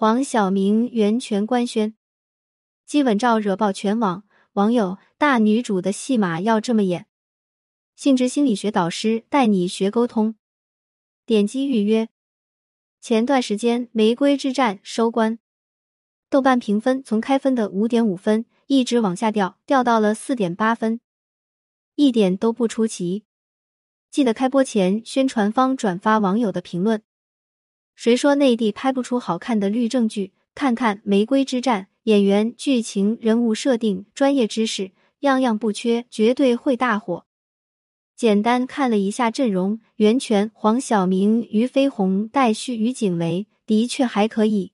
黄晓明袁泉官宣，基吻照惹爆全网，网友大女主的戏码要这么演？性质心理学导师带你学沟通，点击预约。前段时间《玫瑰之战》收官，豆瓣评分从开分的五点五分一直往下掉，掉到了四点八分，一点都不出奇。记得开播前，宣传方转发网友的评论。谁说内地拍不出好看的律政剧？看看《玫瑰之战》，演员、剧情、人物设定、专业知识，样样不缺，绝对会大火。简单看了一下阵容，袁泉、黄晓明、俞飞鸿、戴旭、于景雷，的确还可以。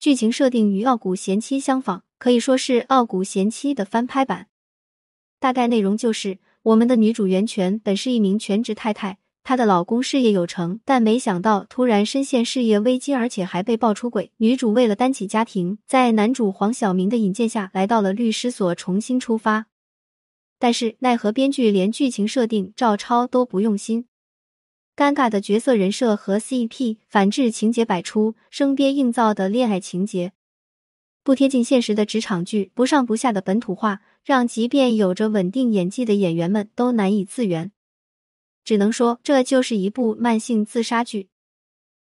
剧情设定与《傲骨贤妻》相仿，可以说是《傲骨贤妻》的翻拍版。大概内容就是，我们的女主袁泉本是一名全职太太。她的老公事业有成，但没想到突然深陷事业危机，而且还被爆出轨。女主为了担起家庭，在男主黄晓明的引荐下来到了律师所重新出发。但是奈何编剧连剧情设定照抄都不用心，尴尬的角色人设和 CP 反制情节百出，生编硬造的恋爱情节，不贴近现实的职场剧，不上不下的本土化，让即便有着稳定演技的演员们都难以自圆。只能说，这就是一部慢性自杀剧。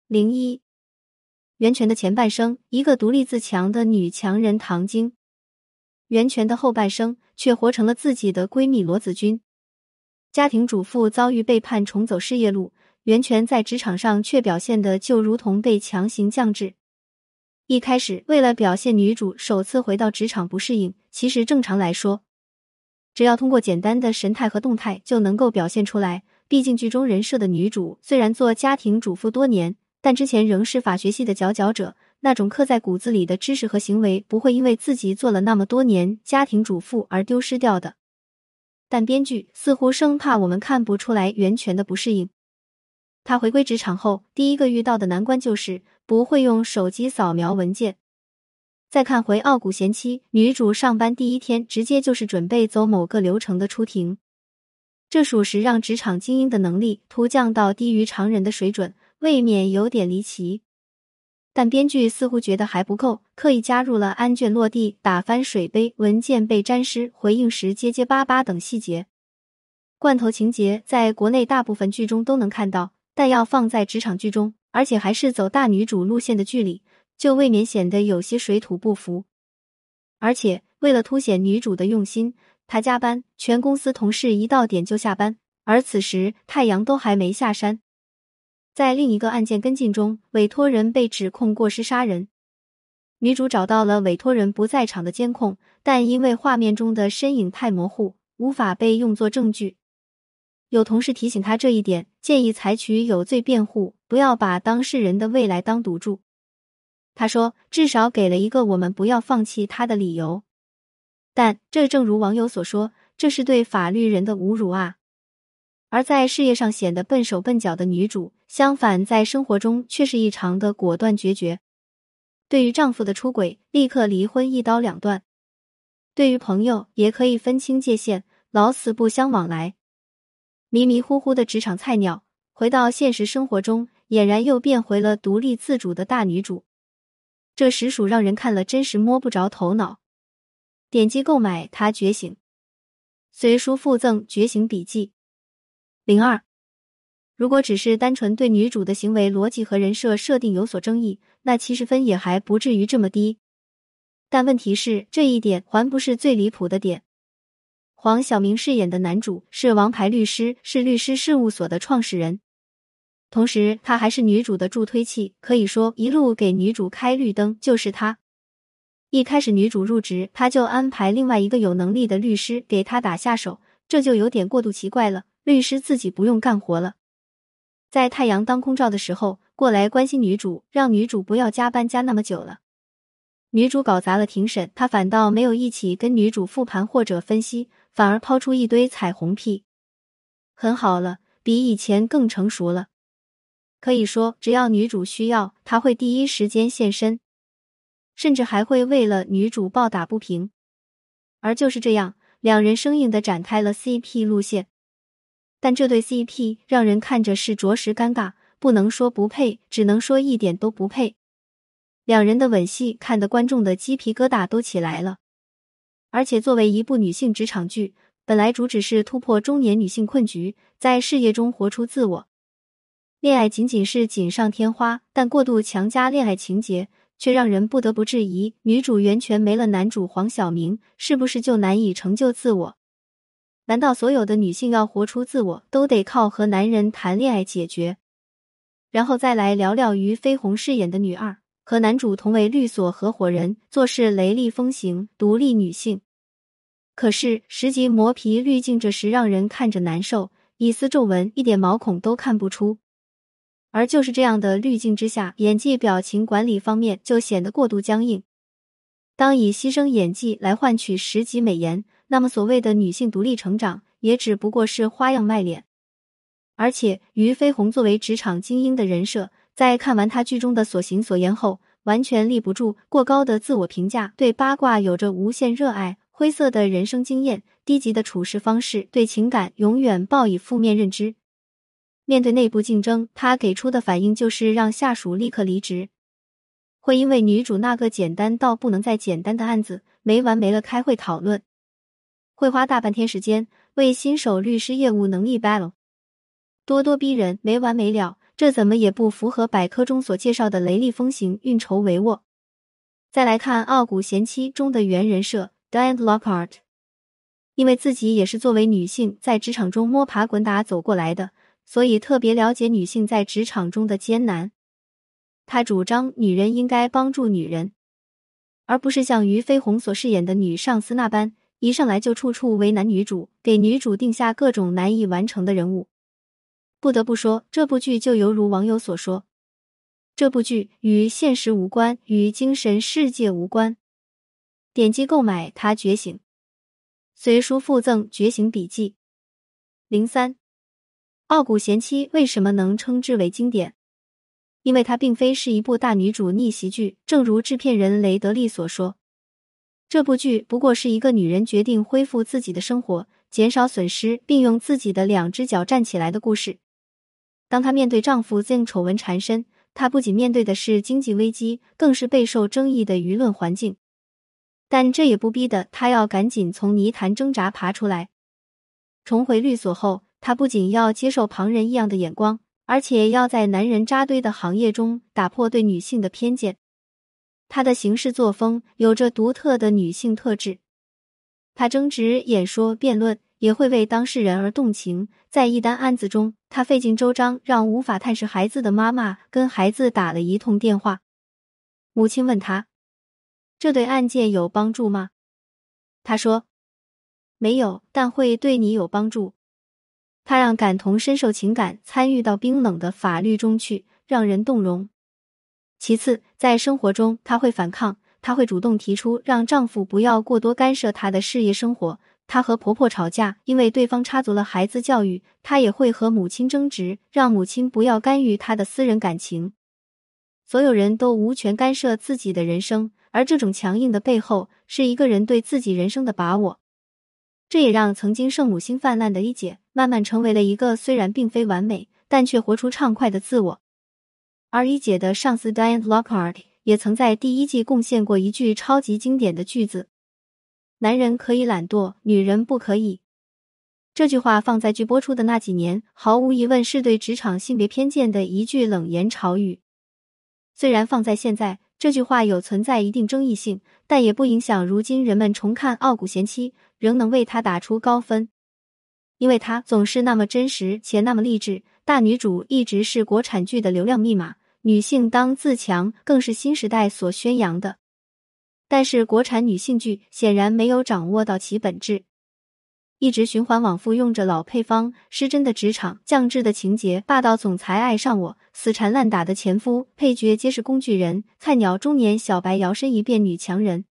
零一，袁泉的前半生，一个独立自强的女强人唐晶；袁泉的后半生，却活成了自己的闺蜜罗子君。家庭主妇遭遇背叛，重走事业路，袁泉在职场上却表现的就如同被强行降智。一开始，为了表现女主首次回到职场不适应，其实正常来说，只要通过简单的神态和动态就能够表现出来。毕竟，剧中人设的女主虽然做家庭主妇多年，但之前仍是法学系的佼佼者。那种刻在骨子里的知识和行为，不会因为自己做了那么多年家庭主妇而丢失掉的。但编剧似乎生怕我们看不出来袁泉的不适应。她回归职场后，第一个遇到的难关就是不会用手机扫描文件。再看回《傲骨贤妻》，女主上班第一天，直接就是准备走某个流程的出庭。这属实让职场精英的能力突降到低于常人的水准，未免有点离奇。但编剧似乎觉得还不够，刻意加入了安卷落地、打翻水杯、文件被沾湿、回应时结结巴巴等细节。罐头情节在国内大部分剧中都能看到，但要放在职场剧中，而且还是走大女主路线的剧里，就未免显得有些水土不服。而且为了凸显女主的用心。他加班，全公司同事一到点就下班，而此时太阳都还没下山。在另一个案件跟进中，委托人被指控过失杀人，女主找到了委托人不在场的监控，但因为画面中的身影太模糊，无法被用作证据。有同事提醒他这一点，建议采取有罪辩护，不要把当事人的未来当赌注。他说，至少给了一个我们不要放弃他的理由。但这正如网友所说，这是对法律人的侮辱啊！而在事业上显得笨手笨脚的女主，相反在生活中却是异常的果断决绝。对于丈夫的出轨，立刻离婚一刀两断；对于朋友，也可以分清界限，老死不相往来。迷迷糊糊的职场菜鸟，回到现实生活中，俨然又变回了独立自主的大女主。这实属让人看了真是摸不着头脑。点击购买《他觉醒》，随书附赠《觉醒笔记》。零二，如果只是单纯对女主的行为逻辑和人设设定有所争议，那七十分也还不至于这么低。但问题是，这一点还不是最离谱的点。黄晓明饰演的男主是王牌律师，是律师事务所的创始人，同时他还是女主的助推器，可以说一路给女主开绿灯就是他。一开始女主入职，他就安排另外一个有能力的律师给他打下手，这就有点过度奇怪了。律师自己不用干活了，在太阳当空照的时候过来关心女主，让女主不要加班加那么久了。女主搞砸了庭审，他反倒没有一起跟女主复盘或者分析，反而抛出一堆彩虹屁，很好了，比以前更成熟了。可以说，只要女主需要，他会第一时间现身。甚至还会为了女主抱打不平，而就是这样，两人生硬的展开了 CP 路线。但这对 CP 让人看着是着实尴尬，不能说不配，只能说一点都不配。两人的吻戏看得观众的鸡皮疙瘩都起来了。而且作为一部女性职场剧，本来主旨是突破中年女性困局，在事业中活出自我。恋爱仅仅是锦上添花，但过度强加恋爱情节，却让人不得不质疑：女主袁泉没了男主黄晓明，是不是就难以成就自我？难道所有的女性要活出自我，都得靠和男人谈恋爱解决？然后再来聊聊于飞鸿饰演的女二，和男主同为律所合伙人，做事雷厉风行，独立女性。可是十级磨皮滤镜，这时让人看着难受，一丝皱纹，一点毛孔都看不出。而就是这样的滤镜之下，演技、表情管理方面就显得过度僵硬。当以牺牲演技来换取十级美颜。那么，所谓的女性独立成长，也只不过是花样卖脸。而且，于飞鸿作为职场精英的人设，在看完他剧中的所行所言后，完全立不住过高的自我评价，对八卦有着无限热爱，灰色的人生经验，低级的处事方式，对情感永远抱以负面认知。面对内部竞争，他给出的反应就是让下属立刻离职。会因为女主那个简单到不能再简单的案子，没完没了开会讨论。会花大半天时间为新手律师业务能力 battle，咄咄逼人，没完没了，这怎么也不符合百科中所介绍的雷厉风行、运筹帷幄。再来看《傲骨贤妻》中的原人设 Diane Lockhart，因为自己也是作为女性在职场中摸爬滚打走过来的，所以特别了解女性在职场中的艰难。他主张女人应该帮助女人，而不是像于飞鸿所饰演的女上司那般。一上来就处处为难女主，给女主定下各种难以完成的任务。不得不说，这部剧就犹如网友所说，这部剧与现实无关，与精神世界无关。点击购买《他觉醒》，随书附赠《觉醒笔记》。零三，《傲骨贤妻》为什么能称之为经典？因为它并非是一部大女主逆袭剧，正如制片人雷德利所说。这部剧不过是一个女人决定恢复自己的生活，减少损失，并用自己的两只脚站起来的故事。当她面对丈夫 z 丑闻缠身，她不仅面对的是经济危机，更是备受争议的舆论环境。但这也不逼得她要赶紧从泥潭挣扎爬出来。重回律所后，她不仅要接受旁人异样的眼光，而且要在男人扎堆的行业中打破对女性的偏见。她的行事作风有着独特的女性特质，她争执、演说、辩论，也会为当事人而动情。在一单案子中，她费尽周章，让无法探视孩子的妈妈跟孩子打了一通电话。母亲问他：“这对案件有帮助吗？”他说：“没有，但会对你有帮助。”他让感同身受情感参与到冰冷的法律中去，让人动容。其次，在生活中，她会反抗，她会主动提出让丈夫不要过多干涉她的事业生活。她和婆婆吵架，因为对方插足了孩子教育，她也会和母亲争执，让母亲不要干预她的私人感情。所有人都无权干涉自己的人生，而这种强硬的背后，是一个人对自己人生的把握。这也让曾经圣母心泛滥的一姐，慢慢成为了一个虽然并非完美，但却活出畅快的自我。而一姐的上司 Diane Lockhart 也曾在第一季贡献过一句超级经典的句子：“男人可以懒惰，女人不可以。”这句话放在剧播出的那几年，毫无疑问是对职场性别偏见的一句冷言潮语。虽然放在现在，这句话有存在一定争议性，但也不影响如今人们重看《傲骨贤妻》仍能为他打出高分，因为他总是那么真实且那么励志。大女主一直是国产剧的流量密码。女性当自强，更是新时代所宣扬的。但是，国产女性剧显然没有掌握到其本质，一直循环往复，用着老配方，失真的职场，降智的情节，霸道总裁爱上我，死缠烂打的前夫，配角皆是工具人，菜鸟中年小白摇身一变女强人。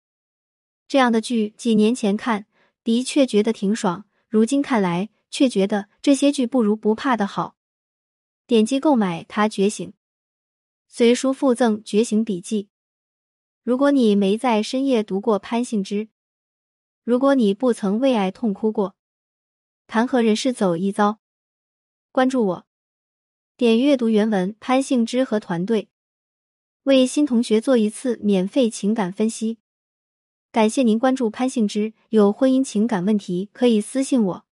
这样的剧，几年前看的确觉得挺爽，如今看来却觉得这些剧不如不怕的好。点击购买《他觉醒》。随书附赠《觉醒笔记》。如果你没在深夜读过潘幸之，如果你不曾为爱痛哭过，谈何人世走一遭？关注我，点阅读原文。潘幸之和团队为新同学做一次免费情感分析。感谢您关注潘幸之，有婚姻情感问题可以私信我。